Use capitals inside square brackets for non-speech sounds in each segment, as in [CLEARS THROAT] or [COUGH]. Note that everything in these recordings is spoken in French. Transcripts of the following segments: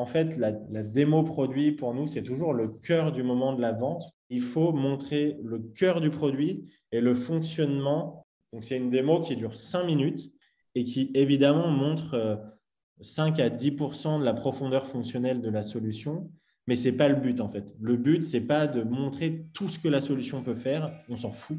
en fait, la, démo produit, pour nous, c'est toujours le cœur du moment de la vente. Il faut montrer le cœur du produit et le fonctionnement. Donc, c'est une démo qui dure cinq minutes et qui, évidemment, montre 5 euh, à 10% de la profondeur fonctionnelle de la solution. Mais ce n'est pas le but, en fait. Le but, ce n'est pas de montrer tout ce que la solution peut faire. On s'en fout.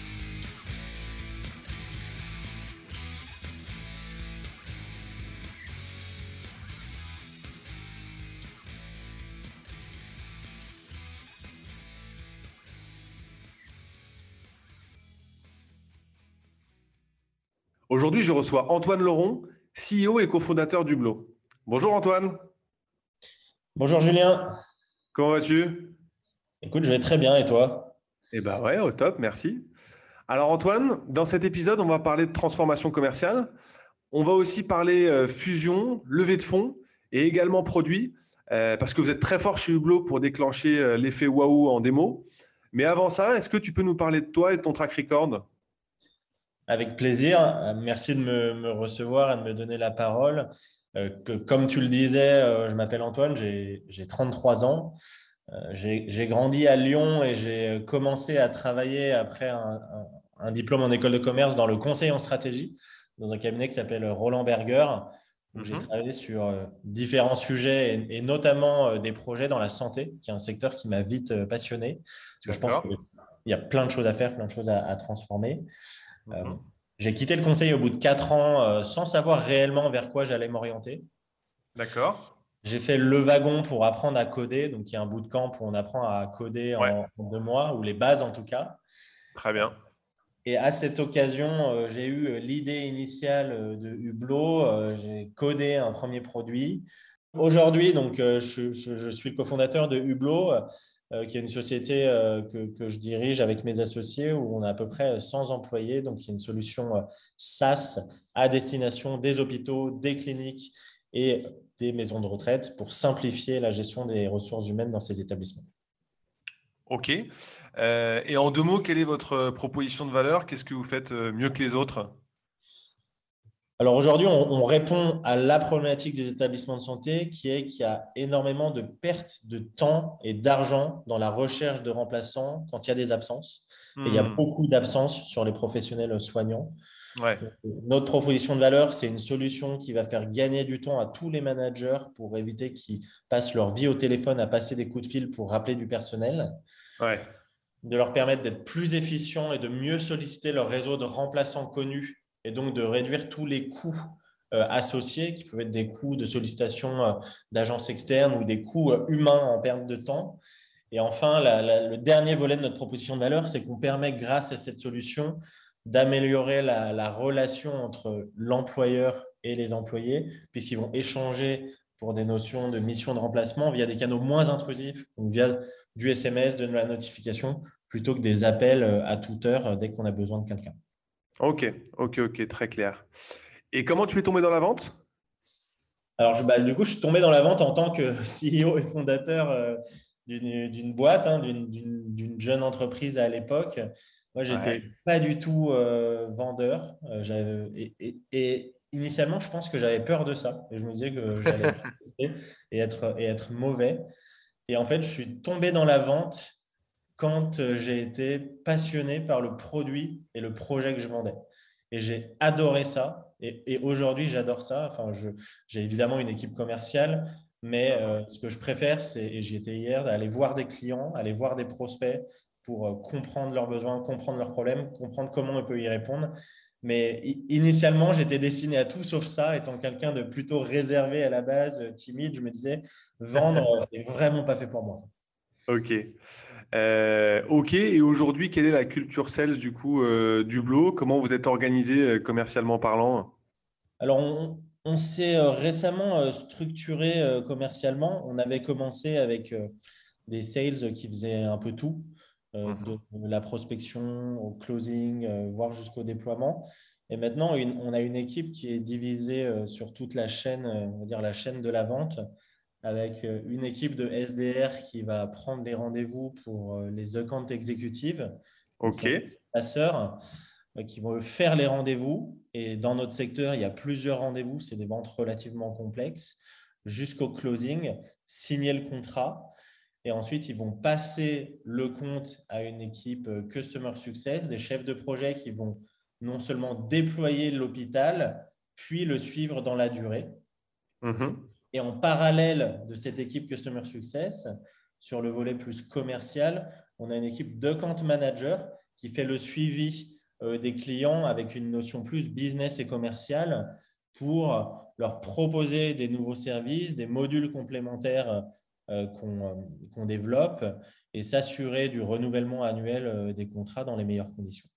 Aujourd'hui, je reçois Antoine Laurent, CEO et cofondateur d'Ublo. Bonjour Antoine. Bonjour Julien. Comment vas-tu? Écoute, je vais très bien et toi? Eh bien ouais, au top, merci. Alors Antoine, dans cet épisode, on va parler de transformation commerciale. On va aussi parler euh, fusion, levée de fonds et également produits, euh, parce que vous êtes très fort chez Hublot pour déclencher euh, l'effet waouh en démo. Mais avant ça, est-ce que tu peux nous parler de toi et de ton track record? Avec plaisir. Euh, merci de me, recevoir et de me donner la parole. Euh, que, comme tu le disais, euh, je m'appelle Antoine, j'ai 33 ans. j'ai grandi à Lyon et j'ai commencé à travailler après un, diplôme en école de commerce dans le conseil en stratégie, dans un cabinet qui s'appelle Roland Berger, où j'ai mhm. travaillé sur différents sujets et, notamment des projets dans la santé, qui est un secteur qui m'a vite passionné. Parce que je pense qu'il y a plein de choses à faire, plein de choses à transformer. Euh, mhm. J'ai quitté le conseil au bout de quatre ans euh, sans savoir réellement vers quoi j'allais m'orienter. D'accord. J'ai fait le wagon pour apprendre à coder. Donc, il y a un bout de camp où on apprend à coder en, deux mois, ou les bases en tout cas. Très bien. Et à cette occasion, euh, j'ai eu l'idée initiale de Hublot. j'ai codé un premier produit. Aujourd'hui, donc, je, je, suis le cofondateur de Hublot. Euh, qui est une société euh, que, je dirige avec mes associés où on a à peu près 100 employés. Donc, il y a une solution euh, SaaS à destination des hôpitaux, des cliniques et des maisons de retraite pour simplifier la gestion des ressources humaines dans ces établissements. OK. et en deux mots, quelle est votre proposition de valeur? Qu'est-ce que vous faites mieux que les autres? Alors aujourd'hui, on, répond à la problématique des établissements de santé qui est qu'il y a énormément de pertes de temps et d'argent dans la recherche de remplaçants quand il y a des absences. Et il y a hmm. beaucoup d'absences sur les professionnels soignants. notre proposition de valeur, c'est une solution qui va faire gagner du temps à tous les managers pour éviter qu'ils passent leur vie au téléphone à passer des coups de fil pour rappeler du personnel. De leur permettre d'être plus efficients et de mieux solliciter leur réseau de remplaçants connus et donc de réduire tous les coûts euh, associés, qui peuvent être des coûts de sollicitation euh, d'agences externes ou des coûts euh, humains en perte de temps. Et enfin, le dernier volet de notre proposition de valeur, c'est qu'on permet, grâce à cette solution, d'améliorer la, relation entre l'employeur et les employés, puisqu'ils vont échanger pour des notions de mission de remplacement via des canaux moins intrusifs, via du SMS, de la notification, plutôt que des appels à toute heure dès qu'on a besoin de quelqu'un. Ok, ok, ok, très clair. Et comment tu es tombé dans la vente? Alors, bah, du coup, je suis tombé dans la vente en tant que [LAUGHS] CEO et fondateur euh, d'une boîte, hein, d'une jeune entreprise à l'époque. Moi, j'étais pas du tout euh, vendeur. Euh, et, initialement, je pense que j'avais peur de ça. Et je me disais que j'allais [LAUGHS] et être, et être mauvais. Et en fait, je suis tombé dans la vente quand euh, j'ai été passionné par le produit et le projet que je vendais. Et j'ai adoré ça. Et, aujourd'hui, j'adore ça. Enfin, j'ai évidemment une équipe commerciale, Mais ce que je préfère, c'est, et j'y étais hier, d'aller voir des clients, aller voir des prospects pour comprendre leurs besoins, comprendre leurs problèmes, comprendre comment on peut y répondre. Mais initialement, j'étais destiné à tout sauf ça. Étant quelqu'un de plutôt réservé à la base, timide, je me disais, vendre [LAUGHS] n'est vraiment pas fait pour moi. Ok. Euh, ok. Et aujourd'hui, quelle est la culture sales du coup euh, du Blo? Comment vous êtes organisé euh, commercialement parlant? Alors, on, s'est récemment structuré commercialement. On avait commencé avec des sales qui faisaient un peu tout. Mhm. de, la prospection au closing, voire jusqu'au déploiement. Et maintenant, on a une équipe qui est divisée sur toute la chaîne, on va dire la chaîne de la vente, avec une équipe de SDR qui va prendre les rendez-vous pour les account exécutives. OK. Passeurs qui vont faire les rendez-vous. Et dans notre secteur, il y a plusieurs rendez-vous. C'est des ventes relativement complexes. Jusqu'au closing, signer le contrat. Et ensuite, ils vont passer le compte à une équipe euh, Customer Success, des chefs de projet qui vont non seulement déployer l'hôpital, puis le suivre dans la durée. Mm-hmm. Et en parallèle de cette équipe Customer Success, sur le volet plus commercial, on a une équipe de compte manager qui fait le suivi euh, des clients avec une notion plus business et commerciale pour leur proposer des nouveaux services, des modules complémentaires euh, euh, qu'on développe et s'assurer du renouvellement annuel des contrats dans les meilleures conditions.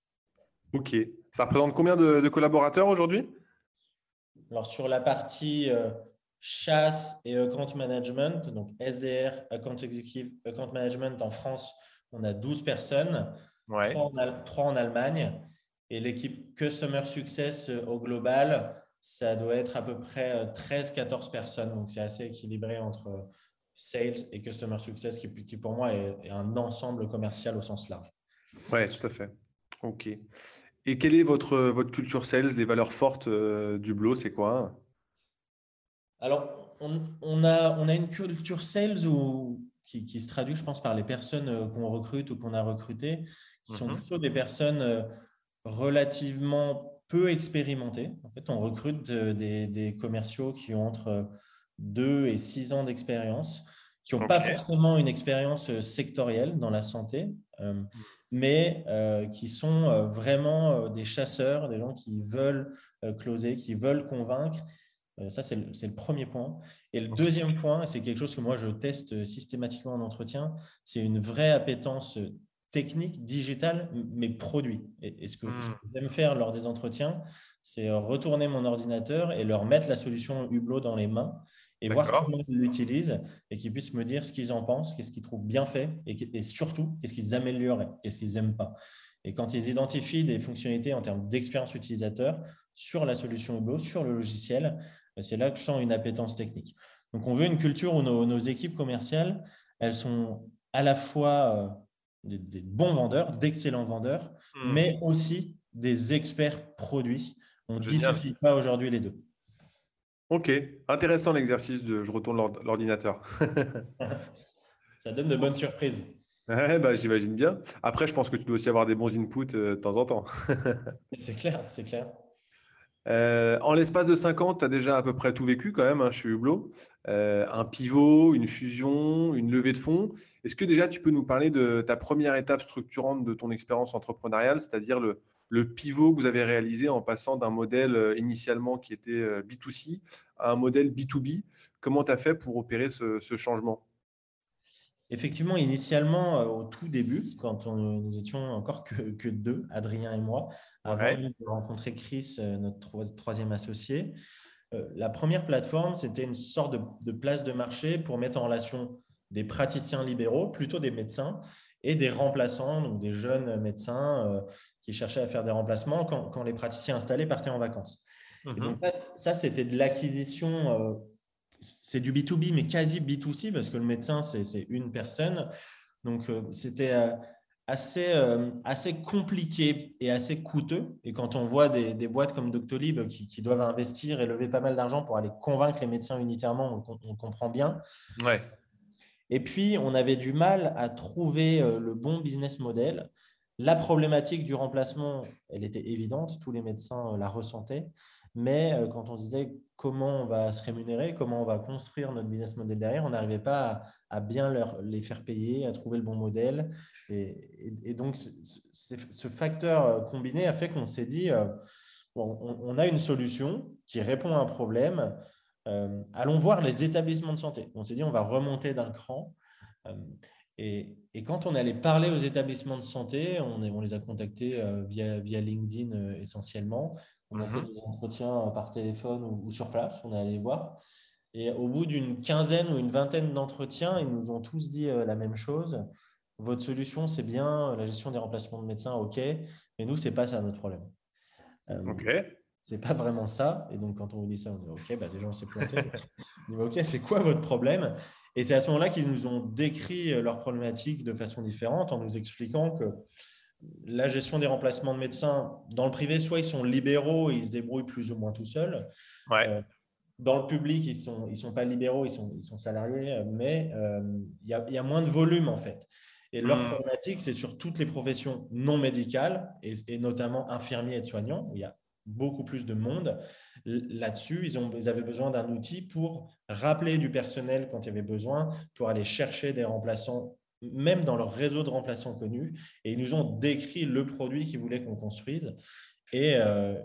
OK. Ça représente combien de, collaborateurs aujourd'hui? Alors, sur la partie chasse et account management, donc SDR, account executive, account management en France, on a 12 personnes, ouais. 3, en, en, Allemagne. Et l'équipe Customer Success au global, ça doit être à peu près 13-14 personnes. Donc, c'est assez équilibré entre sales et customer success qui, qui pour moi est, un ensemble commercial au sens large. Oui, tout à fait. OK. Et quelle est votre, votre culture sales, les valeurs fortes euh, du Blo, c'est quoi? Alors, on, on, a, on a une culture sales où, qui, qui, se traduit, je pense, par les personnes euh, qu'on recrute ou qu'on a recrutées, qui sont mhm. plutôt des personnes euh, relativement peu expérimentées. En fait, on recrute des, des commerciaux qui ont entre 2 et 6 ans d'expérience, qui n'ont pas forcément une expérience euh, sectorielle dans la santé, euh, mm. mais euh, qui sont vraiment des chasseurs, des gens qui veulent closer, qui veulent convaincre. Ça, c'est le, le, premier point. Et le deuxième point, et c'est quelque chose que moi, je teste systématiquement en entretien, c'est une vraie appétence technique, digitale, mais produit. Et, ce que, ce mm. que j'aime faire lors des entretiens, c'est retourner mon ordinateur et leur mettre la solution Hublot dans les mains et voir comment ils l'utilisent et qu'ils puissent me dire ce qu'ils en pensent, qu'est-ce qu'ils trouvent bien fait et, surtout qu'est-ce qu'ils amélioreraient, qu'est-ce qu'ils n'aiment pas. Et quand ils identifient des fonctionnalités en termes d'expérience utilisateur sur la solution Hublot, sur le logiciel, euh, c'est là que je sens une appétence technique. Donc, on veut une culture où nos, équipes commerciales, elles sont à la fois euh, des, bons vendeurs, d'excellents vendeurs, hmm. mais aussi des experts produits. On ne dissocie pas aujourd'hui les deux. Ok, intéressant l'exercice de je retourne l'ordinateur. [LAUGHS] Ça donne de bonnes surprises. bah, J'imagine bien. Après, je pense que tu dois aussi avoir des bons inputs euh, de temps en temps. [LAUGHS] c'est clair, c'est clair. Euh, en l'espace de 5 ans, tu as déjà à peu près tout vécu quand même hein, chez Hublot. Euh, un pivot, une fusion, une levée de fonds. Est-ce que déjà tu peux nous parler de ta première étape structurante de ton expérience entrepreneuriale, c'est-à-dire le, pivot que vous avez réalisé en passant d'un modèle euh, initialement qui était euh, B2C à un modèle B2B. Comment tu as fait pour opérer ce, changement? Effectivement, initialement, euh, au tout début, quand nous étions encore que, deux, Adrien et moi, avant de rencontrer Chris, notre troisième associé, la première plateforme, c'était une sorte de, de, place de marché pour mettre en relation des praticiens libéraux, plutôt des médecins, et des remplaçants, donc des jeunes médecins euh, qui cherchaient à faire des remplacements quand, les praticiens installés partaient en vacances. Mhm. donc ça, c'était de l'acquisition, euh, c'est du B2B, mais quasi B2C, parce que le médecin, c'est une personne. Donc, euh, c'était assez, assez compliqué et assez coûteux. Et quand on voit des, boîtes comme Doctolib qui, qui, doivent investir et lever pas mal d'argent pour aller convaincre les médecins unitairement, on, on comprend bien. Ouais. Et puis, on avait du mal à trouver euh, le bon business model. La problématique du remplacement, elle était évidente, tous les médecins euh, la ressentaient. Mais quand on disait comment on va se rémunérer, comment on va construire notre business model derrière, on n'arrivait pas à, bien leur, les faire payer, à trouver le bon modèle. Et, donc, ce facteur combiné a fait qu'on s'est dit, on, a une solution qui répond à un problème. Euh, allons voir les établissements de santé. On s'est dit, on va remonter d'un cran. Euh, et, quand on allait parler aux établissements de santé, on, les a contactés euh, via, via, LinkedIn essentiellement. On a fait mhm. des entretiens par téléphone ou, sur place, on est allé voir. Et au bout d'une quinzaine ou une vingtaine d'entretiens, ils nous ont tous dit la même chose. Votre solution, c'est bien la gestion des remplacements de médecins, OK, mais nous, ce n'est pas ça notre problème. Euh, ok. C'est pas vraiment ça. Et donc, quand on vous dit ça, on dit OK, bah déjà, on s'est planté. on dit OK, c'est quoi votre problème? Et c'est à ce moment-là qu'ils nous ont décrit euh, leurs problématiques de façon différente en nous expliquant que la gestion des remplacements de médecins, dans le privé, soit ils sont libéraux et ils se débrouillent plus ou moins tout seuls. Euh, dans le public, ils ne sont, ils sont pas libéraux, ils sont, ils sont salariés, mais il y, a, y, a moins de volume en fait. Et leur hmm. problématique, c'est sur toutes les professions non médicales, et, notamment infirmiers et soignants, où il y a beaucoup plus de monde. Là-dessus, ils, ils avaient besoin d'un outil pour rappeler du personnel quand il y avait besoin, pour aller chercher des remplaçants, même dans leur réseau de remplaçants connus. Et ils nous ont décrit le produit qu'ils voulaient qu'on construise. Et, euh,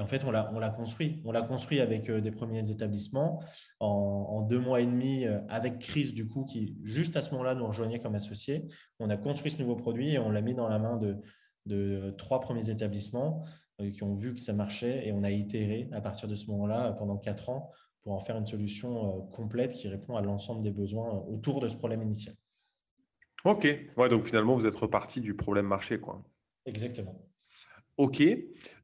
en fait, on l'a construit. On l'a construit avec euh, des premiers établissements en, deux mois et demi, euh, avec Chris, du coup, qui juste à ce moment-là nous rejoignait comme associé. On a construit ce nouveau produit et on l'a mis dans la main de trois premiers établissements qui ont vu que ça marchait et on a itéré à partir de ce moment-là pendant quatre ans pour en faire une solution complète qui répond à l'ensemble des besoins autour de ce problème initial. Ok, ouais, donc finalement, vous êtes reparti du problème marché. Quoi. Exactement. OK.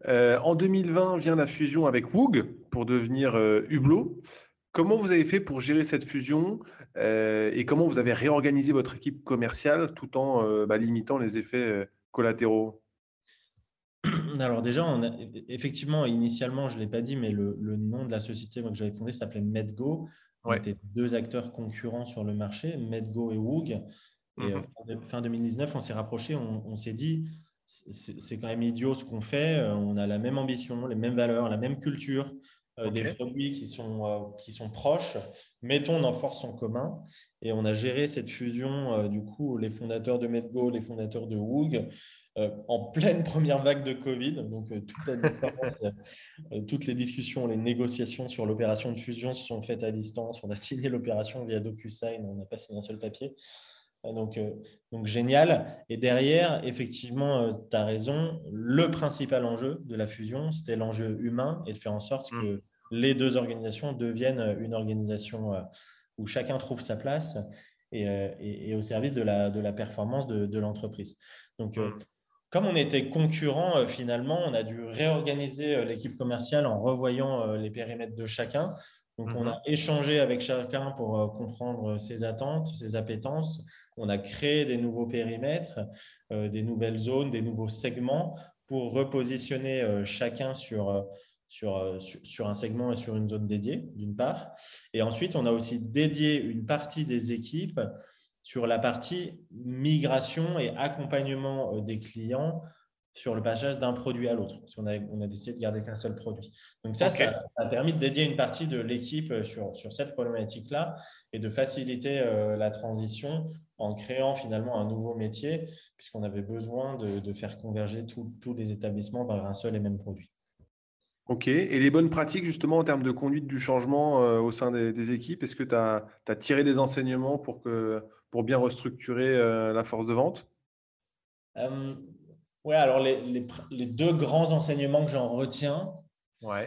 Euh, en 2020 vient la fusion avec Woog pour devenir euh, Hublot. Comment vous avez fait pour gérer cette fusion euh, et comment vous avez réorganisé votre équipe commerciale tout en bah, limitant les effets collatéraux? [CLEARS THROAT] Alors déjà, on effectivement, initialement, je ne l'ai pas dit, mais le, nom de la société que j'avais fondée s'appelait MedGo. On était deux acteurs concurrents sur le marché, MedGo et Woog. Et mmh fin 2019, on s'est rapprochés, on s'est dit, c'est quand même idiot ce qu'on fait. Euh, on a la même ambition, les mêmes valeurs, la même culture, euh, des produits qui sont, euh, qui sont proches. Mettons nos forces en commun. Et on a géré cette fusion, du coup, les fondateurs de MedGo, les fondateurs de Woog, en pleine première vague de Covid. Donc, toute la distance, [LAUGHS] toutes les discussions, les négociations sur l'opération de fusion se sont faites à distance. On a signé l'opération via DocuSign, on n'a pas signé un seul papier. Donc, euh, donc, génial. Et derrière, effectivement, euh, tu as raison. Le principal enjeu de la fusion, c'était l'enjeu humain et de faire en sorte mm. que les deux organisations deviennent une organisation euh, où chacun trouve sa place et, au service de la, de la performance de, l'entreprise. Donc, mm. comme on était concurrents, finalement, on a dû réorganiser l'équipe commerciale en revoyant les périmètres de chacun. Donc, on mm-hmm. a échangé avec chacun pour comprendre ses attentes, ses appétences, on a créé des nouveaux périmètres, euh, des nouvelles zones, des nouveaux segments pour repositionner euh, chacun euh, sur, sur, sur, un segment et sur une zone dédiée, d'une part. Et ensuite, on a aussi dédié une partie des équipes sur la partie migration et accompagnement des clients sur le passage d'un produit à l'autre, parce qu'on a, on a décidé de garder qu'un seul produit. Donc ça, ça, a permis de dédier une partie de l'équipe sur, sur cette problématique-là et de faciliter la transition en créant finalement un nouveau métier, puisqu'on avait besoin de, faire converger tous les établissements vers un seul et même produit. Ok, et les bonnes pratiques justement en termes de conduite du changement euh, au sein des, équipes, est-ce que tu as, tiré des enseignements pour, que, pour bien restructurer euh, la force de vente? Euh, Oui, alors les, les, deux grands enseignements que j'en retiens, ouais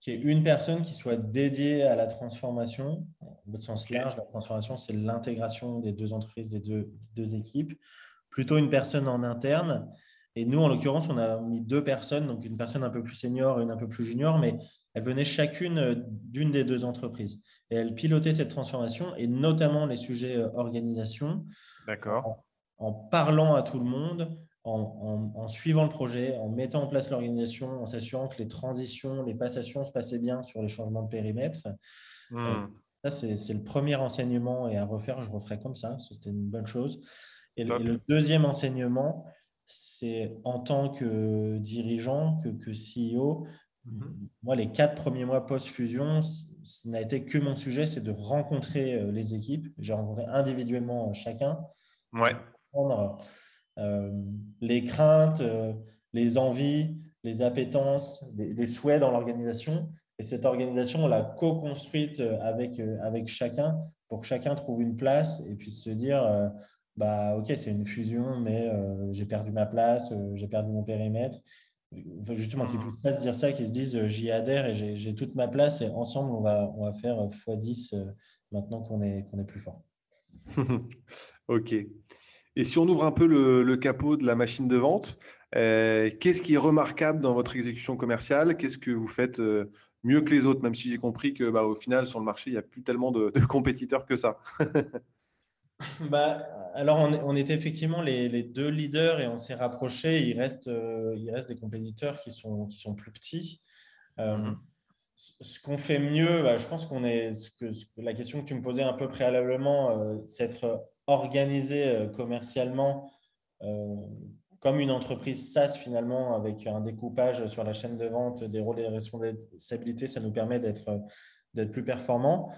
qui est une personne qui soit dédiée à la transformation, au sens large, la transformation, c'est l'intégration des deux entreprises, des deux, deux, équipes, plutôt une personne en interne. Et nous, en l'occurrence, on a mis deux personnes, donc une personne un peu plus senior et une un peu plus junior, mais elles venaient chacune d'une des deux entreprises. Et elles pilotaient cette transformation, et notamment les sujets euh, organisation. D'accord. en parlant à tout le monde, en, suivant le projet, en mettant en place l'organisation, en s'assurant que les transitions, les passations se passaient bien sur les changements de périmètre. Hmm. Euh, ça, c'est le premier enseignement et à refaire, je referai comme ça. C'était une bonne chose. Et le, deuxième enseignement, c'est en tant que dirigeant, que, que CEO, Mhm. Moi, les quatre premiers mois post-fusion, ce n'a été que mon sujet, c'est de rencontrer euh, les équipes. J'ai rencontré individuellement chacun. Ouais. Euh, les craintes, euh, les envies, les appétences, les, souhaits dans l'organisation. Et cette organisation, on l'a co-construite avec, avec chacun pour que chacun trouve une place et puisse se dire bah, Ok, c'est une fusion, mais j'ai perdu ma place, j'ai perdu mon périmètre justement, qu'ils ne puissent pas se dire ça, qu'ils se disent euh, j'y adhère et j'ai toute ma place et ensemble, on va, on va faire x10 euh, maintenant qu'on est, qu'on est plus fort. [LAUGHS] ok. Et si on ouvre un peu le, capot de la machine de vente, euh, qu'est-ce qui est remarquable dans votre exécution commerciale? Qu'est-ce que vous faites mieux que les autres, même si j'ai compris que bah, au final, sur le marché, il n'y a plus tellement de, de compétiteurs que ça [LAUGHS] bah, alors, on, était effectivement les, deux leaders et on s'est rapprochés. Il reste, euh, il reste des compétiteurs qui sont, qui sont plus petits. Euh, mhm. Ce qu'on fait mieux, bah, je pense qu'on est. Ce que, la question que tu me posais un peu préalablement, euh, c'est être organisé commercialement comme une entreprise SaaS finalement, avec un découpage sur la chaîne de vente des rôles et des responsabilités, ça nous permet d'être plus performants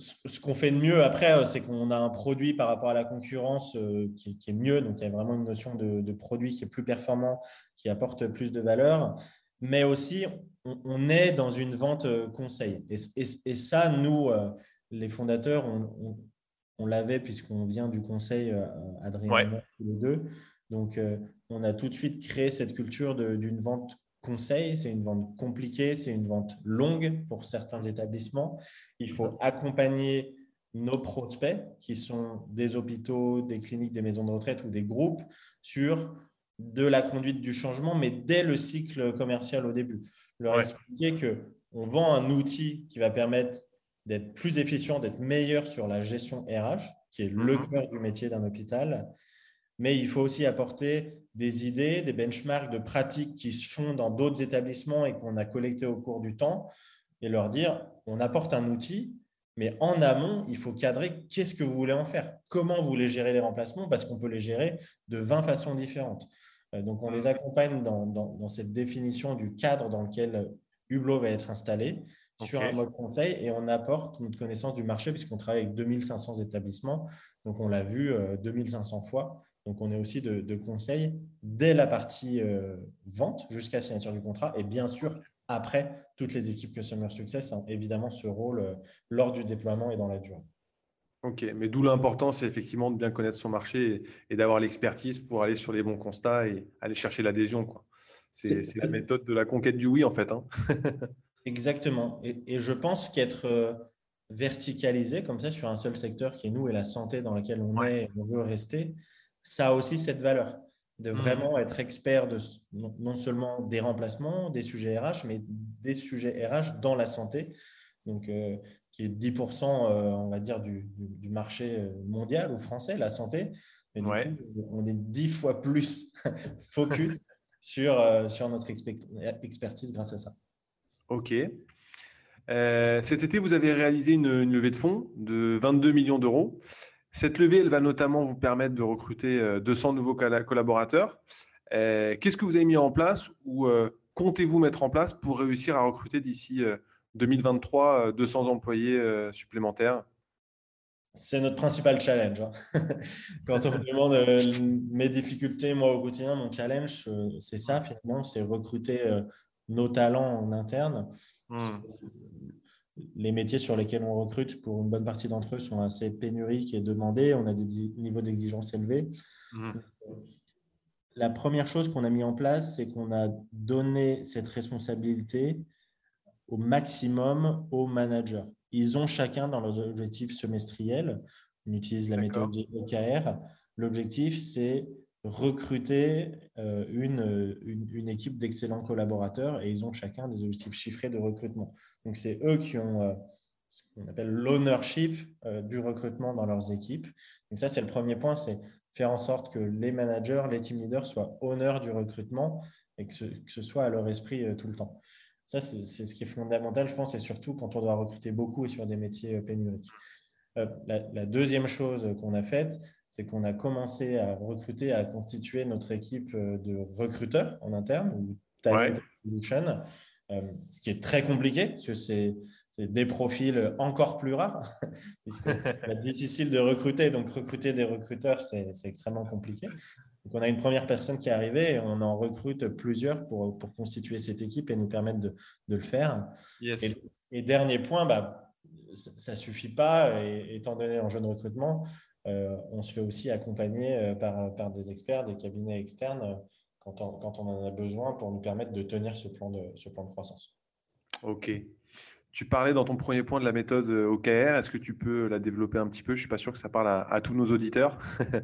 ce qu'on fait de mieux après, euh, c'est qu'on a un produit par rapport à la concurrence euh, qui, est mieux. Donc, il y a vraiment une notion de, produit qui est plus performant, qui apporte plus de valeur. Mais aussi, on, est dans une vente euh, conseil. Et, ça, nous, les fondateurs, on, l'avait puisqu'on vient du conseil, Adrien tous les deux. Donc, on a tout de suite créé cette culture d'une vente conseil, c'est une vente compliquée, c'est une vente longue pour certains établissements. Il faut accompagner nos prospects, qui sont des hôpitaux, des cliniques, des maisons de retraite ou des groupes, sur de la conduite du changement, mais dès le cycle commercial au début. Leur expliquer qu'on vend un outil qui va permettre d'être plus efficient, d'être meilleur sur la gestion RH, qui est le mhm. cœur du métier d'un hôpital, mais il faut aussi apporter des idées, des benchmarks de pratiques qui se font dans d'autres établissements et qu'on a collectés au cours du temps et leur dire, on apporte un outil, mais en amont, il faut cadrer qu'est-ce que vous voulez en faire, comment vous voulez gérer les remplacements, parce qu'on peut les gérer de 20 façons différentes. Euh, donc, on les accompagne dans, cette définition du cadre dans lequel Hublot va être installé sur un mode conseil et on apporte notre connaissance du marché puisqu'on travaille avec 2500 établissements. Donc, on l'a vu 2500 euh, fois. Donc, on est aussi de, de conseil dès la partie euh, vente jusqu'à la signature du contrat. Et bien sûr, après, toutes les équipes Customer Success ont évidemment ce rôle euh, lors du déploiement et dans la durée. Ok, mais d'où l'importance, c'est effectivement de bien connaître son marché et, d'avoir l'expertise pour aller sur les bons constats et aller chercher l'adhésion. C'est la méthode de la conquête du oui, en fait. Hein. [LAUGHS] Exactement. Et, je pense qu'être euh, verticalisé comme ça sur un seul secteur qui est nous et la santé dans laquelle on est et on veut rester, ça a aussi cette valeur de mmh. vraiment être expert de non seulement des remplacements, des sujets RH, mais des sujets RH dans la santé, donc euh, qui est 10%, euh, on va dire, du, marché mondial ou français, la santé. Mais on est 10 fois plus [LAUGHS] focus sur, sur notre expertise grâce à ça. OK. cet été, vous avez réalisé une, levée de fonds de 22 millions d'euros. Cette levée, elle va notamment vous permettre de recruter 200 euh, nouveaux collaborateurs. Euh, qu'est-ce que vous avez mis en place ou euh, comptez-vous mettre en place pour réussir à recruter d'ici 2023 200 employés supplémentaires? C'est notre principal challenge. Hein. [LAUGHS] Quand on me demande mes difficultés, moi au quotidien, mon challenge, c'est ça finalement, c'est recruter nos talents en interne. Mmh les métiers sur lesquels on recrute, pour une bonne partie d'entre eux, sont assez pénuriques et demandés. On a des niveaux d'exigence élevés. Mmh. La première chose qu'on a mis en place, c'est qu'on a donné cette responsabilité au maximum aux managers. Ils ont chacun dans leurs objectifs semestriels, on utilise la méthode OKR, l'objectif c'est recruter euh, une, une, équipe d'excellents collaborateurs et ils ont chacun des objectifs chiffrés de recrutement. Donc, c'est eux qui ont euh, ce qu'on appelle l'ownership euh, du recrutement dans leurs équipes. Donc, ça, c'est le premier point, c'est faire en sorte que les managers, les team leaders soient honneurs du recrutement et que ce, que ce soit à leur esprit tout le temps. Ça, c'est ce qui est fondamental, je pense, et surtout quand on doit recruter beaucoup et sur des métiers pénuriques. La, deuxième chose qu'on a faite, c'est qu'on a commencé à recruter, à constituer notre équipe euh, de recruteurs en interne ou talent acquisition ce qui est très compliqué, parce que c'est des profils encore plus rares, [LAUGHS] puisque c'est [LAUGHS] difficile de recruter. Donc, recruter des recruteurs, c'est extrêmement compliqué. Donc, on a une première personne qui est arrivée et on en recrute plusieurs pour, pour constituer cette équipe et nous permettre de, de le faire. Et, dernier point, bah, ça ne suffit pas, et, étant donné l'enjeu de recrutement, euh, on se fait aussi accompagner euh, par, par, des experts, des cabinets externes euh, quand on, quand on, en a besoin pour nous permettre de tenir ce plan de, ce plan de croissance. OK. Tu parlais dans ton premier point de la méthode OKR. Est-ce que tu peux la développer un petit peu? Je ne suis pas sûr que ça parle à, à tous nos auditeurs. [LAUGHS]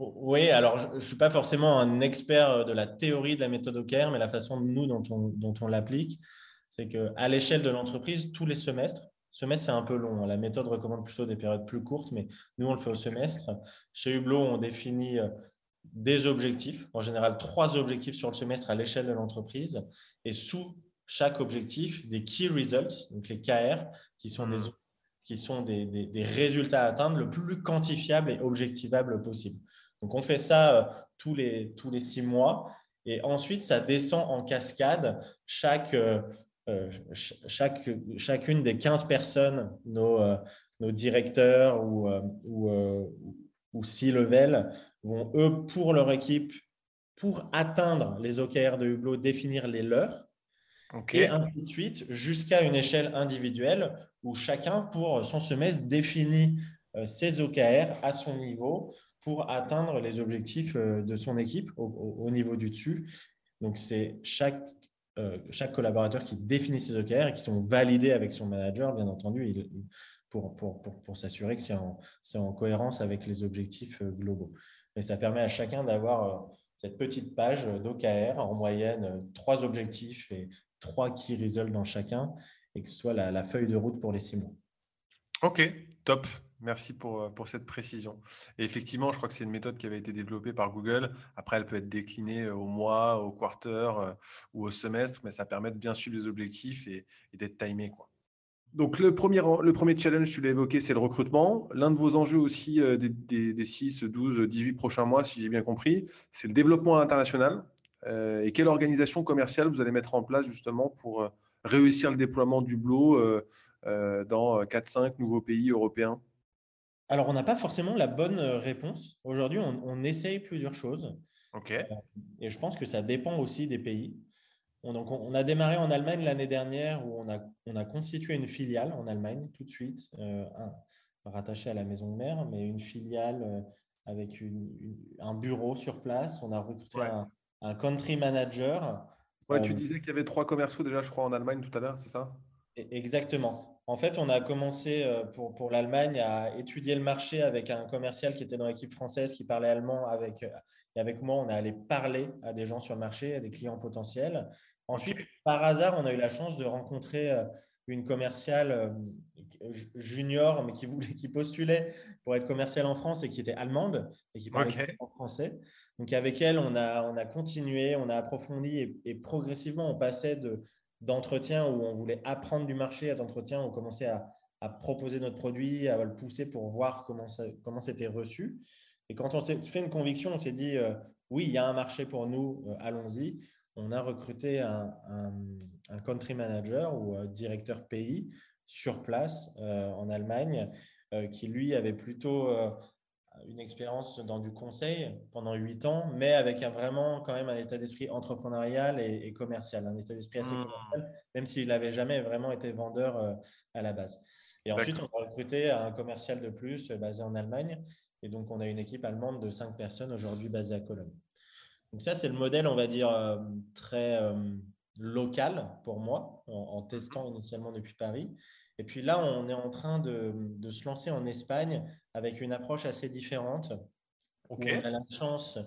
Oui, alors je ne suis pas forcément un expert de la théorie de la méthode OKR, mais la façon nous dont on, dont on l'applique, c'est qu'à l'échelle de l'entreprise, tous les semestres, semestre c'est un peu long, hein. la méthode recommande plutôt des périodes plus courtes, mais nous on le fait au semestre. Chez Hublot, on définit euh, des objectifs, en général trois objectifs sur le semestre à l'échelle de l'entreprise, et sous chaque objectif, des key results, donc les KR, qui sont des mmh. qui sont des, des, résultats à atteindre le plus quantifiable et objectivable possible. Donc, on fait ça euh, tous, les, tous les six mois. Et ensuite, ça descend en cascade. Chaque, euh, chaque, chacune des 15 personnes, nos, nos directeurs ou, ou, ou C-level, vont, eux, pour leur équipe, pour atteindre les OKR de Hublot, définir les leurs. Et ainsi de suite, jusqu'à une échelle individuelle où chacun, pour son semestre, définit ses OKR à son niveau pour atteindre les objectifs euh, de son équipe au, niveau du dessus. Donc, c'est chaque, euh, chaque collaborateur qui définit ses OKR et qui sont validés avec son manager, bien entendu, pour, s'assurer que c'est en, en, cohérence avec les objectifs euh, globaux. Et ça permet à chacun d'avoir cette petite page d'OKR, en moyenne trois objectifs et trois key results dans chacun, et que ce soit la feuille de route pour les six mois. Ok, top. Merci pour, euh, pour, cette précision. Et effectivement, je crois que c'est une méthode qui avait été développée par Google. Après, elle peut être déclinée euh, au mois, au quarter euh, ou au semestre, mais ça permet de bien suivre les objectifs et, d'être timé. Donc, le premier, le premier challenge, tu l'as évoqué, c'est le recrutement. L'un de vos enjeux aussi des, des, 6, 12, 18 prochains mois, si j'ai bien compris, c'est le développement international. et quelle organisation commerciale vous allez mettre en place justement pour réussir le déploiement du BLO dans 4-5 nouveaux pays européens? Alors, on n'a pas forcément la bonne euh, réponse. Aujourd'hui, on, essaye plusieurs choses. OK. Euh, et je pense que ça dépend aussi des pays. On, donc, on a démarré en Allemagne l'année dernière où on a, on a, constitué une filiale en Allemagne tout de suite, euh, rattachée à la maison de mère, mais une filiale avec un bureau sur place. On a recruté un, country manager. Ouais, tu disais qu'il y avait trois commerciaux déjà, je crois, en Allemagne tout à l'heure, c'est ça? Exactement. En fait, on a commencé euh, pour, pour l'Allemagne à étudier le marché avec un commercial qui était dans l'équipe française, qui parlait allemand. Avec, euh, et avec moi, on est allé parler à des gens sur le marché, à des clients potentiels. Ensuite, par hasard, on a eu la chance de rencontrer euh, une commerciale junior, mais qui, voulait, qui postulait pour être commerciale en France et qui était allemande et qui parlait en français. Donc, avec elle, on a, on a continué, on a approfondi et progressivement, on passait de d'entretien où on voulait apprendre du marché, à d'entretien où on commençait à, proposer notre produit, à le pousser pour voir comment, comment c'était reçu. Et quand on s'est fait une conviction, on s'est dit euh, oui, il y a un marché pour nous, euh, allons-y. On a recruté un, country manager ou euh, directeur pays sur place en Allemagne qui lui avait plutôt une expérience dans du conseil pendant huit ans, mais avec un, vraiment quand même un état d'esprit entrepreneurial et, commercial, un état d'esprit assez mmh. commercial, même s'il n'avait jamais vraiment été vendeur euh, à la base. Et ensuite, on a recruté un commercial de plus euh, basé en Allemagne. Et donc, on a une équipe allemande de cinq personnes aujourd'hui basée à Cologne. Donc ça, c'est le modèle, on va dire, euh, très local pour moi, en testant initialement depuis Paris. Et puis là, on est en train de, se lancer en Espagne avec une approche assez différente. On a la chance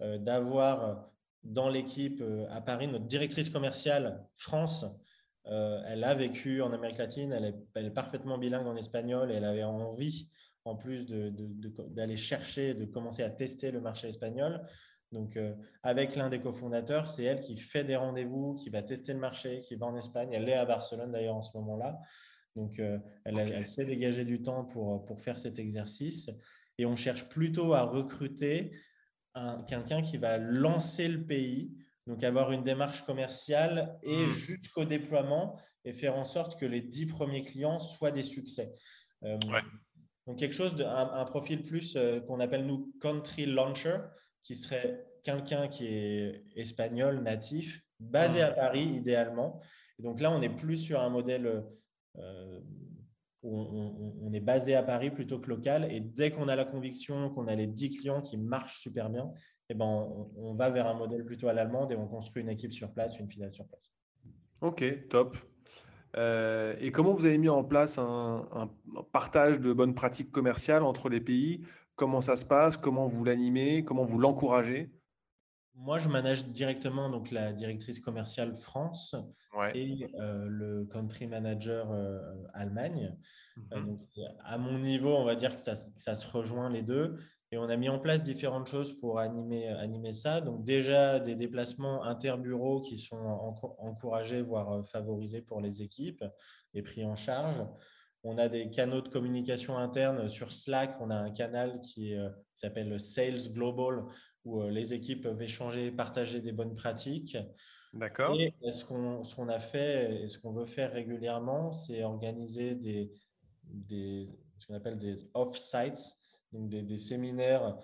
euh, d'avoir euh, dans l'équipe euh, à Paris notre directrice commerciale France. elle a vécu en Amérique latine, elle est, parfaitement bilingue en espagnol et elle avait envie en plus d'aller chercher, de commencer à tester le marché espagnol. Donc, avec l'un des cofondateurs, c'est elle qui fait des rendez-vous, qui va tester le marché, qui va en Espagne. Elle est à Barcelone d'ailleurs en ce moment-là. Donc, euh, elle, s'est dégagée du temps pour, pour faire cet exercice. Et on cherche plutôt à recruter quelqu'un qui va lancer le pays Donc, avoir une démarche commerciale et mmh. jusqu'au déploiement et faire en sorte que les dix premiers clients soient des succès. Euh, donc, quelque chose, de, un, profil plus euh, qu'on appelle nous country launcher, qui serait quelqu'un qui est espagnol, natif, basé mmh. à Paris idéalement. Et donc là, on est plus sur un modèle euh, où on, est basé à Paris plutôt que local. Et dès qu'on a la conviction qu'on a les 10 clients qui marchent super bien, eh ben, on, va vers un modèle plutôt à l'allemande et on construit une équipe sur place, une filiale sur place. Ok, top. Euh, et comment vous avez mis en place un, partage de bonnes pratiques commerciales entre les pays? Comment ça se passe? Comment vous l'animez? Comment vous l'encouragez? Moi, je manage directement donc, la directrice commerciale France et euh, le country manager euh, Allemagne. Mhm. donc, à mon niveau, on va dire que ça, ça se rejoint les deux. Et on a mis en place différentes choses pour animer, animer ça. Donc déjà des déplacements interbureaux qui sont encouragés, voire euh, favorisés pour les équipes et pris en charge. On a des canaux de communication interne sur Slack. On a un canal qui, euh, s'appelle Sales Global où euh, les équipes peuvent échanger, partager des bonnes pratiques. D'accord. Et ce qu'on a fait et ce qu'on veut faire régulièrement, c'est organiser des, des, ce qu'on appelle des off-sites donc des, séminaires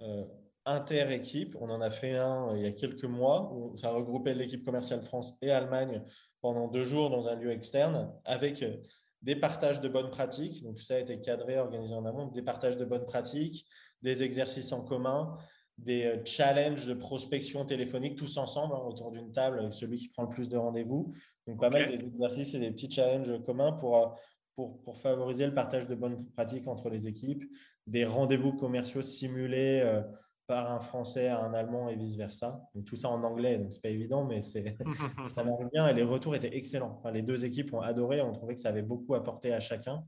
euh, inter-équipes. On en a fait un euh, il y a quelques mois où ça regroupait l'équipe commerciale France et Allemagne pendant deux jours dans un lieu externe avec euh, des partages de bonnes pratiques. Donc, ça a été cadré, organisé en amont, des partages de bonnes pratiques, des exercices en commun, des challenges de prospection téléphonique tous ensemble hein, autour d'une table avec celui qui prend le plus de rendez-vous. Donc, pas mal des exercices et des petits challenges communs pour, pour, pour, favoriser le partage de bonnes pratiques entre les équipes, des rendez-vous commerciaux simulés euh, par un Français à un Allemand et vice-versa. tout ça en anglais, donc ce n'est pas évident, mais c'est, [LAUGHS] ça marche bien et les retours étaient excellents. les deux équipes ont adoré, on trouvait que ça avait beaucoup apporté à chacun.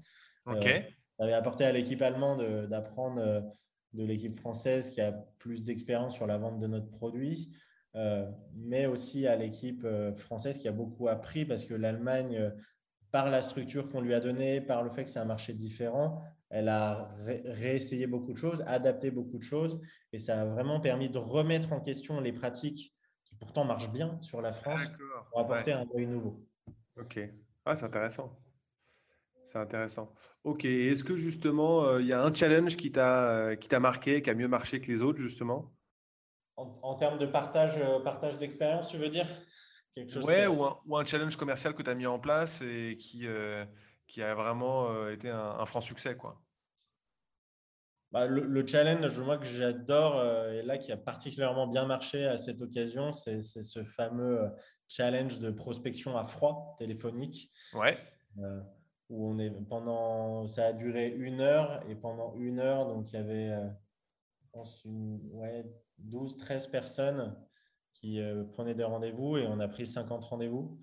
Euh, ça avait apporté à l'équipe allemande d'apprendre euh, de l'équipe française qui a plus d'expérience sur la vente de notre produit. mais aussi à l'équipe française qui a beaucoup appris parce que l'Allemagne par la structure qu'on lui a donnée, par le fait que c'est un marché différent, elle a réessayé beaucoup de choses, adapté beaucoup de choses, et ça a vraiment permis de remettre en question les pratiques qui pourtant marchent bien sur la France pour apporter un œil nouveau. Ok, ah, c'est intéressant. C'est intéressant. Ok, est-ce que justement, euh, il y a un challenge qui t'a euh, qui t'a marqué, qui a mieux marché que les autres, justement? En, termes de partage, euh, partage d'expérience, tu veux dire? Ouais, ou, un, challenge commercial que tu as mis en place et qui, qui a vraiment euh, été un, franc succès. Quoi. Bah, le, challenge, moi, que j'adore euh, et là qui a particulièrement bien marché à cette occasion, c'est ce fameux challenge de prospection à froid téléphonique. Ouais. où on est pendant, ça a duré une heure et pendant une heure, donc il y avait, je pense, une, ouais, 12, 13 personnes qui euh, prenaient des rendez-vous et on a pris 50 rendez-vous.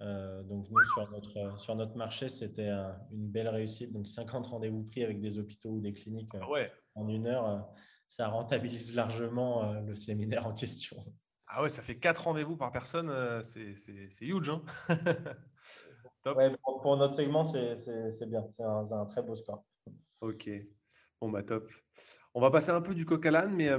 Euh, donc nous, sur notre, sur notre marché, c'était une belle réussite. Donc 50 rendez-vous pris avec des hôpitaux ou des cliniques ah ouais. en une heure, ça rentabilise largement le séminaire en question. Ah ouais, ça fait 4 rendez-vous par personne, c'est huge. Hein [LAUGHS] Ouais, pour, notre segment, c'est bien, c'est un, un, très beau score. Ok, bon bah top. On va passer un peu du coq à l'âne, mais euh,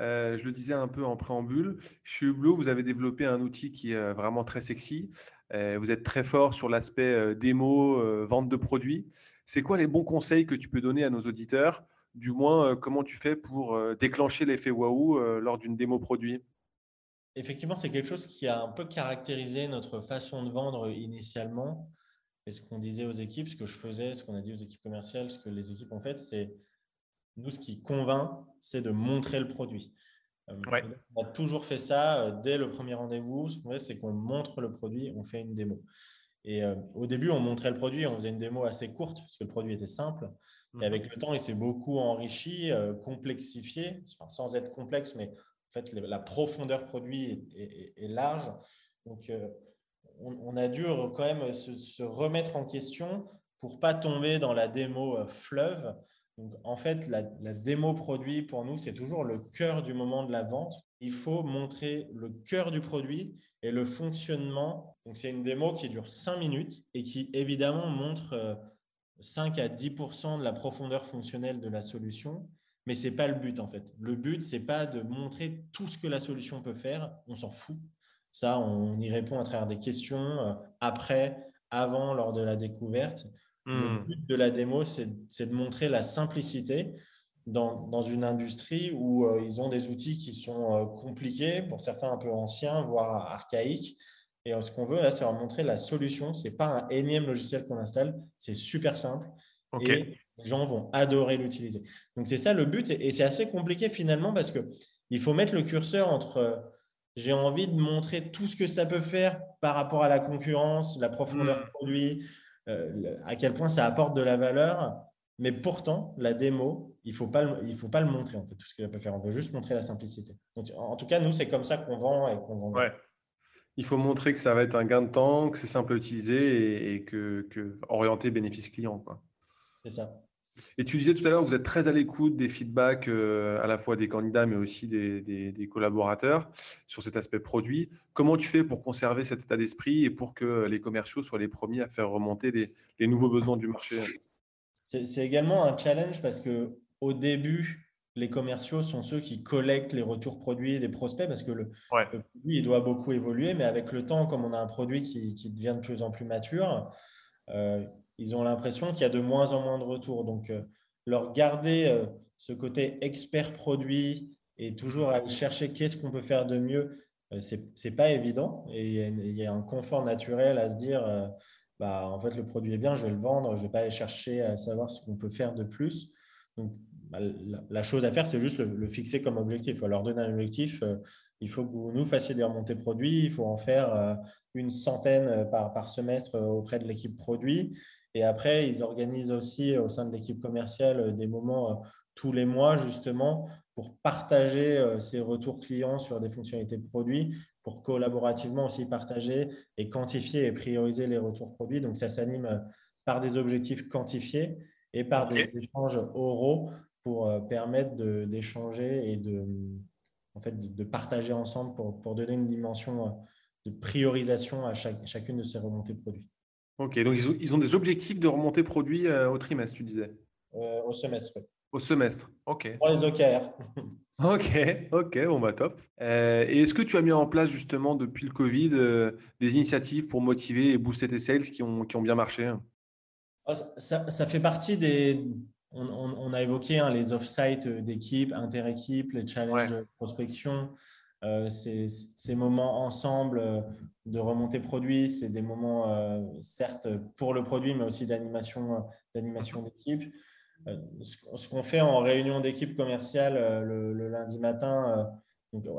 euh, je le disais un peu en préambule. Chez Hublot, vous avez développé un outil qui est euh, vraiment très sexy. Vous êtes très fort sur l'aspect démo, vente de produits. C'est quoi les bons conseils que tu peux donner à nos auditeurs? Du moins, comment tu fais pour déclencher l'effet waouh lors d'une démo produit? Effectivement, c'est quelque chose qui a un peu caractérisé notre façon de vendre initialement. Et ce qu'on disait aux équipes, ce que je faisais, ce qu'on a dit aux équipes commerciales, ce que les équipes ont fait, c'est nous, ce qui convainc, c'est de montrer le produit. Euh, on a toujours fait ça euh, dès le premier rendez-vous. Ce qu'on fait, c'est qu'on montre le produit, on fait une démo. Et euh, au début, on montrait le produit, on faisait une démo assez courte parce que le produit était simple. Et avec mhm. le temps, il s'est beaucoup enrichi, complexifié, sans être complexe, mais en fait, la profondeur produit est, large. Donc, on, a dû quand même se, se, remettre en question pour pas tomber dans la démo fleuve donc, en fait, la, démo produit, pour nous, c'est toujours le cœur du moment de la vente. Il faut montrer le cœur du produit et le fonctionnement. Donc, c'est une démo qui dure 5 minutes et qui, évidemment, montre 5 euh, à 10% de la profondeur fonctionnelle de la solution. mais ce n'est pas le but en fait. Le but, c'est pas de montrer tout ce que la solution peut faire, on s'en fout. Ça, on y répond à travers des questions euh, après, avant, lors de la découverte. Le Hmm. but de la démo, c'est de montrer la simplicité dans, dans une industrie où euh, ils ont des outils qui sont euh, compliqués, pour certains un peu anciens, voire archaïques. Et euh, ce qu'on veut là, c'est leur montrer la solution. Ce n'est pas un énième logiciel qu'on installe, c'est super simple et les gens vont adorer l'utiliser. Donc c'est ça le but et, et c'est assez compliqué finalement parce que il faut mettre le curseur entre j'ai envie de montrer tout ce que ça peut faire par rapport à la concurrence, la profondeur Mm. produit, à quel point ça apporte de la valeur. Mais pourtant, la démo, il ne faut, pas le- il faut pas le montrer, en fait, tout ce qu'elle peut faire. On veut juste montrer la simplicité. Donc, en tout cas, nous, c'est comme ça qu'on vend et qu'on vend. Ouais. Il faut montrer que ça va être un gain de temps, que c'est simple à utiliser et, et que, que orienté bénéfice client. C'est ça. Et tu disais tout à l'heure, vous êtes très à l'écoute des feedbacks euh, à la fois des candidats mais aussi des, des- des collaborateurs sur cet aspect produit. Comment tu fais pour conserver cet état d'esprit et pour que les commerciaux soient les premiers à faire remonter les, les nouveaux besoins du marché? C'est également un challenge parce que au début, les commerciaux sont ceux qui collectent les retours produits des prospects parce que le, Ouais. le produit il doit beaucoup évoluer, mais avec le temps, comme on a un produit qui, qui devient de plus en plus mature, euh, ils ont l'impression qu'il y a de moins en moins de retours. Donc, euh, leur garder euh, ce côté expert produit et toujours aller chercher qu'est-ce qu'on peut faire de mieux, euh, c'est c'est pas évident. Et il y, a un confort naturel à se dire, bah, en fait, le produit est bien, je vais le vendre, je vais pas aller chercher à savoir ce qu'on peut faire de plus. Donc, bah, la, chose à faire, c'est juste le, fixer comme objectif. Faut leur donner un objectif. il faut que vous nous fassiez des remontées produits. Il faut en faire une centaine par, semestre auprès de l'équipe produit. Et après, ils organisent aussi euh, au sein de l'équipe commerciale euh, des moments euh, tous les mois, justement, pour partager ces retours clients sur des fonctionnalités de produits, pour collaborativement aussi partager et quantifier et prioriser les retours produits. Donc, ça s'anime par des objectifs quantifiés et par des échanges oraux pour permettre d'échanger et de, en fait, de, de partager ensemble pour, pour donner une dimension de priorisation à chaque- chacune de ces remontées produits Ok, donc ils ont, ils ont des objectifs de remontée produit euh, au trimestre, tu disais? Euh, au semestre. Au semestre. Ok. Pour les OKR. [LAUGHS] Ok, ok, bon bah top. Euh, et est-ce que tu as mis en place justement depuis le Covid des initiatives pour motiver et booster tes sales qui ont, qui ont bien marché? Ah, ça- Ça, ça fait partie des. On, on- on a évoqué hein, les off-site d'équipe, inter-équipe, les challenges Ouais. prospection. Euh, ces, moments ensemble euh, de remontée produit, c'est des moments, euh, certes, pour le produit, mais aussi d'animation d'équipe. Ce qu'on fait en réunion d'équipe commerciale le, lundi matin,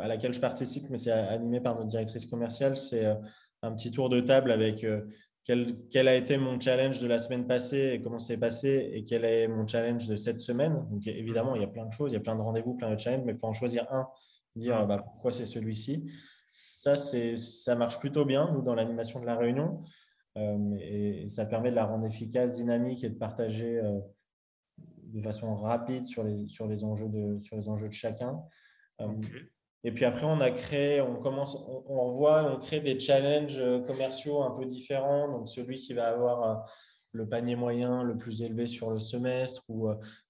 à laquelle je participe, mais c'est animé par notre directrice commerciale, c'est un petit tour de table avec quel, quel a été mon challenge de la semaine passée et comment c'est passé et quel est mon challenge de cette semaine. Donc évidemment, il y a plein de choses, il y a plein de rendez-vous, plein de challenges, mais il faut en choisir un, dire bah, pourquoi c'est celui-ci. Ça, c'est, ça marche plutôt bien, nous, dans l'animation de la réunion. Euh, et, et ça permet de la rendre efficace, dynamique et de partager euh, de façon rapide sur les, sur les, enjeux, de, sur les enjeux de chacun. Euh, et puis après, on a créé, on commence, on, on revoit, on crée des challenges commerciaux un peu différents. Donc, celui qui va avoir le panier moyen le plus élevé sur le semestre ou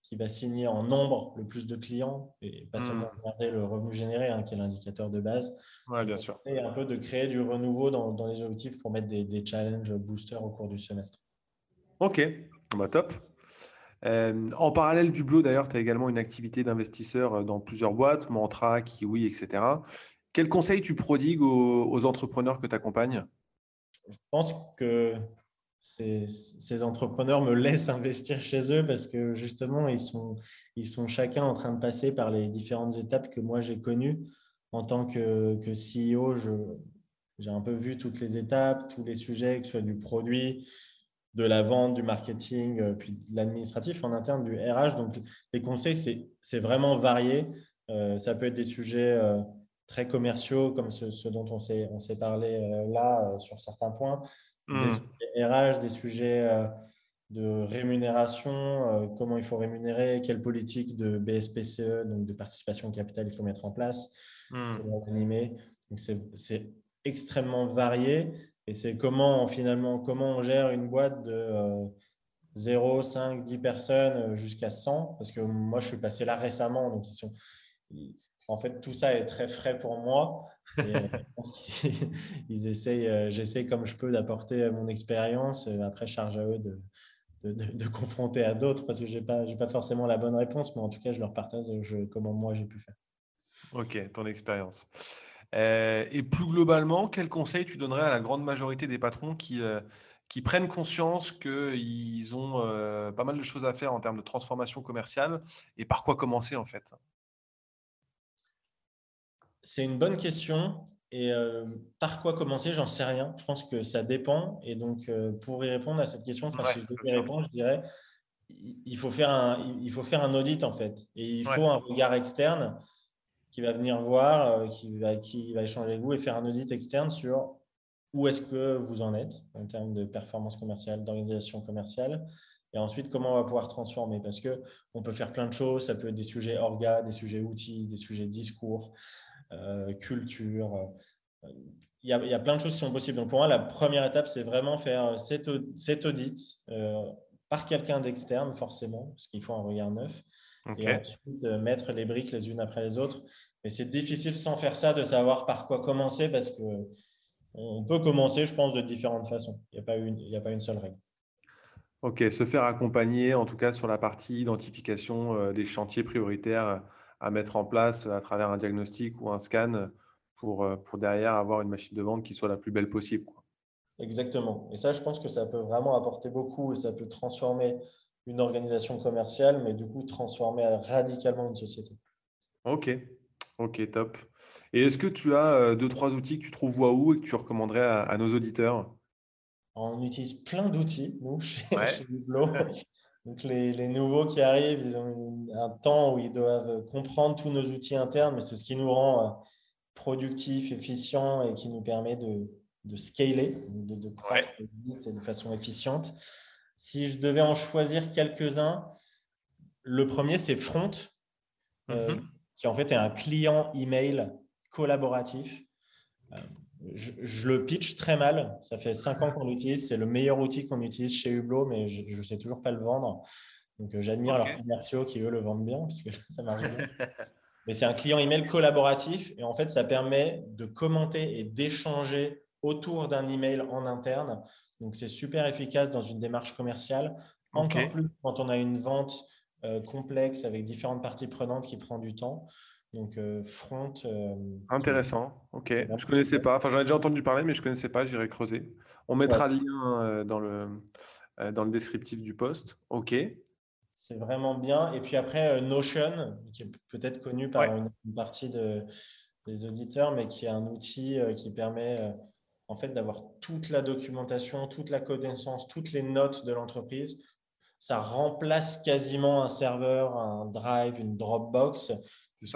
qui va signer en nombre le plus de clients et pas Hmm. seulement regarder le revenu généré, hein, qui est l'indicateur de base. Ouais, bien sûr. Et un peu de créer du renouveau dans, dans les objectifs pour mettre des, des challenges boosters au cours du semestre. Ok, bon, bah, top. Euh, en parallèle du Blue, d'ailleurs, tu as également une activité d'investisseur euh, dans plusieurs boîtes, Mantra, Kiwi, etc. Quels conseils tu prodigues aux, aux entrepreneurs que tu accompagnes je pense que ces, entrepreneurs me laissent investir chez eux parce que justement, ils sont, ils sont chacun en train de passer par les différentes étapes que moi j'ai connues. En tant que, que CEO, j'ai un peu vu toutes les étapes, tous les sujets, que ce soit du produit, de la vente, du marketing, puis de l'administratif en interne, du RH. Donc, les conseils, c'est vraiment varié. Euh, ça peut être des sujets euh, très commerciaux, comme ce, dont on s'est parlé euh, là sur certains points, mmh. des sujets RH, des sujets euh, de rémunération, euh, comment il faut rémunérer, quelle politique de BSPCE, donc de participation au capital, il faut mettre en place, mmh. comment animer. Donc, c'est extrêmement varié et c'est comment finalement comment on gère une boîte de 0, 5, 10 personnes jusqu'à 100, parce que moi, je suis passé là récemment, donc ils sont, en fait, tout ça est très frais pour moi. Euh, [LAUGHS] ils essayent, euh, j'essaie comme je peux d'apporter mon expérience. Après, charge à eux de, de, confronter à d'autres parce que je n'ai pas, pas forcément la bonne réponse, mais en tout cas, je leur partage comment moi j'ai pu faire. Ok, ton expérience. Euh, et plus globalement, quel conseil tu donnerais à la grande majorité des patrons qui, qui prennent conscience qu'ils ont pas mal de choses à faire en termes de transformation commerciale et par quoi commencer en fait? C'est une bonne question. Et euh, par quoi commencer, j'en sais rien. Je pense que ça dépend. Et donc, euh, pour y répondre à cette question, si je devais répondre, je dirais il faut, faire un, il faut faire un audit en fait. Et il faut un regard externe qui va venir voir, euh, qui, va, qui va échanger avec vous et faire un audit externe sur où est-ce que vous en êtes en termes de performance commerciale, d'organisation commerciale. Et ensuite, comment on va pouvoir transformer? Parce qu'on peut faire plein de choses. Ça peut être des sujets orga, des sujets outils, des sujets discours. Euh, culture. Euh, il y, a, il y, a, plein de choses qui sont possibles. Donc pour moi, la première étape, c'est vraiment faire cet, cet audit euh, par quelqu'un d'externe, forcément, parce qu'il faut un regard neuf. Et ensuite, mettre les briques les unes après les autres. Mais c'est difficile sans faire ça de savoir par quoi commencer parce que on peut commencer, je pense, de différentes façons. Il n'y a, pas une, il a pas une seule règle. Ok, se faire accompagner, en tout cas sur la partie identification des chantiers prioritaires à mettre en place à travers un diagnostic ou un scan pour, euh, pour derrière avoir une machine de vente qui soit la plus belle possible. Exactement. Et ça, je pense que ça peut vraiment apporter beaucoup et ça peut transformer une organisation commerciale, mais du coup, transformer radicalement une société. Ok, ok, top. Et est-ce que tu as euh, deux, trois outils que tu trouves waouh et que tu recommanderais à, nos auditeurs? On utilise plein d'outils, nous, [LAUGHS] chez, chez [LAUGHS] Donc les, nouveaux qui arrivent, ils ont un temps où ils doivent comprendre tous nos outils internes, mais c'est ce qui nous rend euh, productifs, efficients et qui nous permet de, de scaler, de, de croître vite et de façon efficiente. Si je devais en choisir quelques-uns, le premier, c'est Front, euh, mhm. qui en fait est un client email collaboratif. Euh, je, le pitch très mal. Ça fait cinq ans qu'on l'utilise. C'est le meilleur outil qu'on utilise chez Hublot, mais je ne sais toujours pas le vendre. Donc, euh, j'admire leurs commerciaux qui, eux, le vendent bien, parce que [LAUGHS] ça marche bien. mais c'est un client email collaboratif. Et en fait, ça permet de commenter et d'échanger autour d'un email en interne. Donc, c'est super efficace dans une démarche commerciale. Encore plus quand on a une vente euh, complexe avec différentes parties prenantes qui prend du temps. Donc, euh, Front. Euh, Intéressant. Ok. Je ne connaissais pas. Enfin, j'en ai déjà entendu parler, mais je ne connaissais pas. J'irai creuser. On mettra le lien euh, dans le, dans le descriptif du post. Ok. C'est vraiment bien. Et puis après, Notion, qui est peut-être connu par une, partie de, des auditeurs, mais qui est un outil qui permet en fait d'avoir toute la documentation, toute la connaissance, toutes les notes de l'entreprise. Ça remplace quasiment un serveur, un Drive, une Dropbox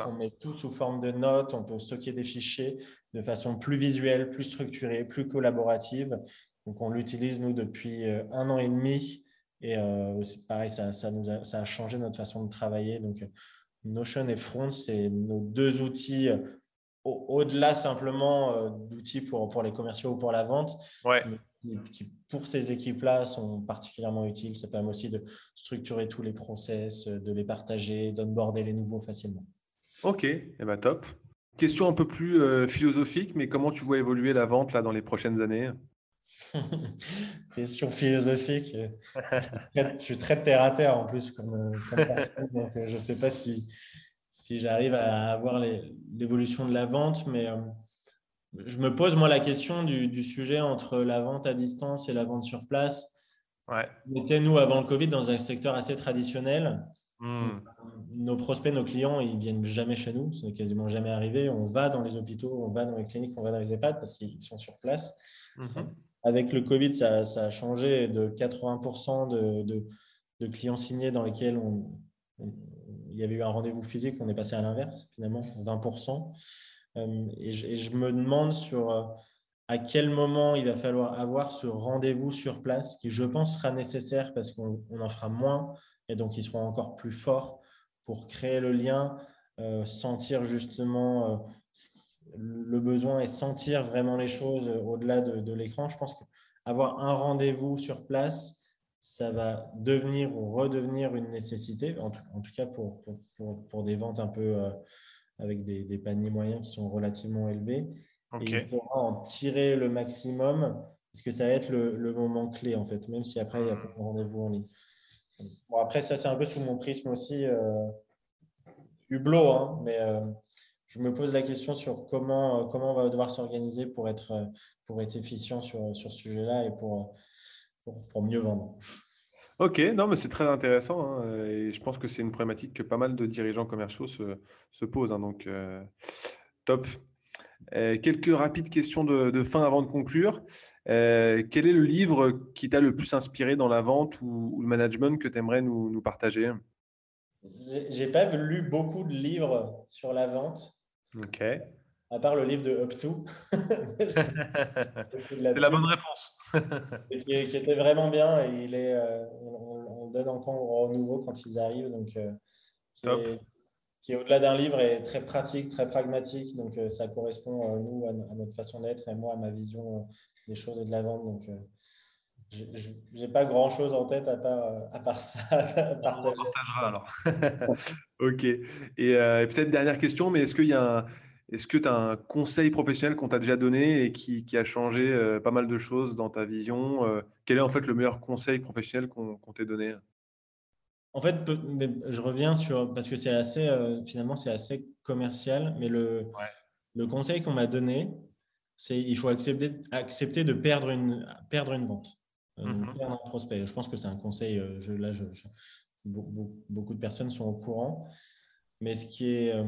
on met tout sous forme de notes, on peut stocker des fichiers de façon plus visuelle, plus structurée, plus collaborative. Donc, on l'utilise, nous, depuis euh, un an et demi. Et euh, c'est pareil, ça, ça, nous a, ça, a, changé notre façon de travailler. Donc, Notion et Front, c'est nos deux outils euh, au-delà simplement d'outils pour, pour les commerciaux ou pour la vente, qui pour ces équipes-là sont particulièrement utiles. Ça permet aussi de structurer tous les process, de les partager, d'onboarder les nouveaux facilement. Ok, eh ben top. Question un peu plus euh, philosophique, mais comment tu vois évoluer la vente là dans les prochaines années? [LAUGHS] Question philosophique. je suis très terre à terre en plus comme, personne, donc euh, je ne sais pas si, si j'arrive à avoir l'évolution de la vente, mais euh, je me pose moi la question du, sujet entre la vente à distance et la vente sur place. Ouais. On était, nous, avant le Covid, dans un secteur assez traditionnel. Hmm. Nos prospects, nos clients, ils viennent jamais chez nous, ce n'est quasiment jamais arrivé. On va dans les hôpitaux, on va dans les cliniques, on va dans les EHPAD parce qu'ils sont sur place. Mhm. Avec le Covid, ça, a changé de 80% de, de, clients signés dans lesquels il y avait eu un rendez-vous physique, on est passé à l'inverse, finalement, 20%. Euh, et, je, et, je, me demande sur euh, à quel moment il va falloir avoir ce rendez-vous sur place, qui je pense sera nécessaire parce qu'on en fera moins et donc ils seront encore plus forts pour créer le lien, euh, sentir justement euh, le besoin et sentir vraiment les choses au-delà de, l'écran. Je pense qu'avoir un rendez-vous sur place, ça va devenir ou redevenir une nécessité, en tout, cas pour, pour, des ventes un peu avec des, paniers moyens qui sont relativement élevés. Et il faudra en tirer le maximum parce que ça va être le, moment clé en fait, même si après il y a pas de rendez-vous en ligne. Bon, après, ça c'est un peu sous mon prisme aussi, euh, hublot, hein, mais euh, je me pose la question sur comment, euh, comment on va devoir s'organiser pour être, pour être efficient sur, sur ce sujet-là et pour, pour, mieux vendre. Ok, non, mais c'est très intéressant hein, et je pense que c'est une problématique que pas mal de dirigeants commerciaux se, se posent. Hein, donc, top. Quelques rapides questions de, fin avant de conclure. quel est le livre qui t'a le plus inspiré dans la vente ou, le management que tu aimerais nous, nous partager? J'ai pas lu beaucoup de livres sur la vente. Ok. À part le livre de Up To. [LAUGHS] [LAUGHS] C'est la, bonne réponse. [LAUGHS] qui, était vraiment bien et il est, euh, on, donne encore au nouveau quand ils arrivent. Donc, euh, est, qui, est, au-delà d'un livre et très pratique, très pragmatique. Donc, euh, ça correspond, nous, à, notre façon d'être et moi, à ma vision des choses et de la vente. Donc, je n'ai pas grand chose en tête à part, à part ça. [LAUGHS] On partagera alors. [LAUGHS] ok. Et, peut-être dernière question, mais est-ce qu'il y a un, est-ce que tu as un conseil professionnel qu'on t'a déjà donné et qui, qui a changé pas mal de choses dans ta vision Quel est en fait le meilleur conseil professionnel qu'on t'ait donné? En fait, je reviens sur parce que c'est assez finalement c'est assez commercial, mais le, le conseil qu'on m'a donné, c'est il faut accepter, accepter de perdre une, perdre une vente. Euh, mmh prospect. Je pense que c'est un conseil, euh, je, là, je, beaucoup de personnes sont au courant. Mais ce qui est euh,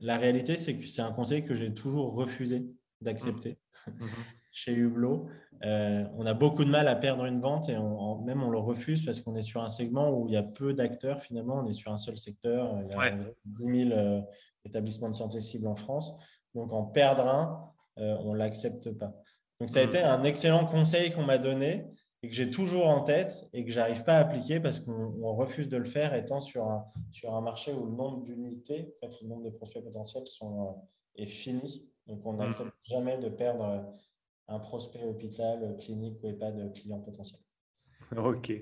la réalité, c'est que c'est un conseil que j'ai toujours refusé d'accepter. Mmh [LAUGHS] chez Hublot. On a beaucoup de mal à perdre une vente et même on le refuse parce qu'on est sur un segment où il y a peu d'acteurs finalement. On est sur un seul secteur. Il y a 10 000 établissements de santé cibles en France. Donc en perdre un, on ne l'accepte pas. Donc, ça a mm. été un excellent conseil qu'on m'a donné et que j'ai toujours en tête et que je n'arrive pas à appliquer parce qu'on refuse de le faire étant sur un, sur un marché où le nombre d'unités, en fait, le nombre de prospects potentiels sont, euh, est fini. Donc, on mm. n'accepte jamais de perdre un prospect hôpital, clinique ou EHPAD client potentiel. [LAUGHS] OK.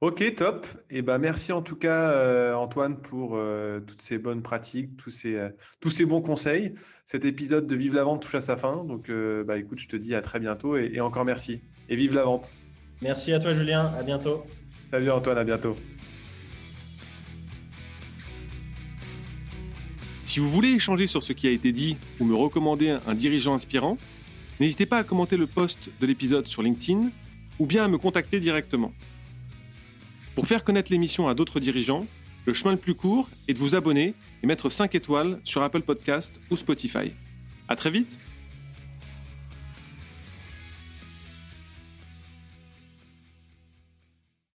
Ok, top. Et eh ben, merci en tout cas, euh, Antoine, pour euh, toutes ces bonnes pratiques, tous ces, euh, tous ces bons conseils. Cet épisode de Vive la vente touche à sa fin. Donc, bah, écoute, je te dis à très bientôt et, encore merci. Et vive la vente. Merci à toi, Julien. À bientôt. Salut, Antoine. À bientôt. Si vous voulez échanger sur ce qui a été dit ou me recommander un dirigeant inspirant, n'hésitez pas à commenter le post de l'épisode sur LinkedIn ou bien à me contacter directement. Pour faire connaître l'émission à d'autres dirigeants, le chemin le plus court est de vous abonner et mettre 5 étoiles sur Apple Podcast ou Spotify. À très vite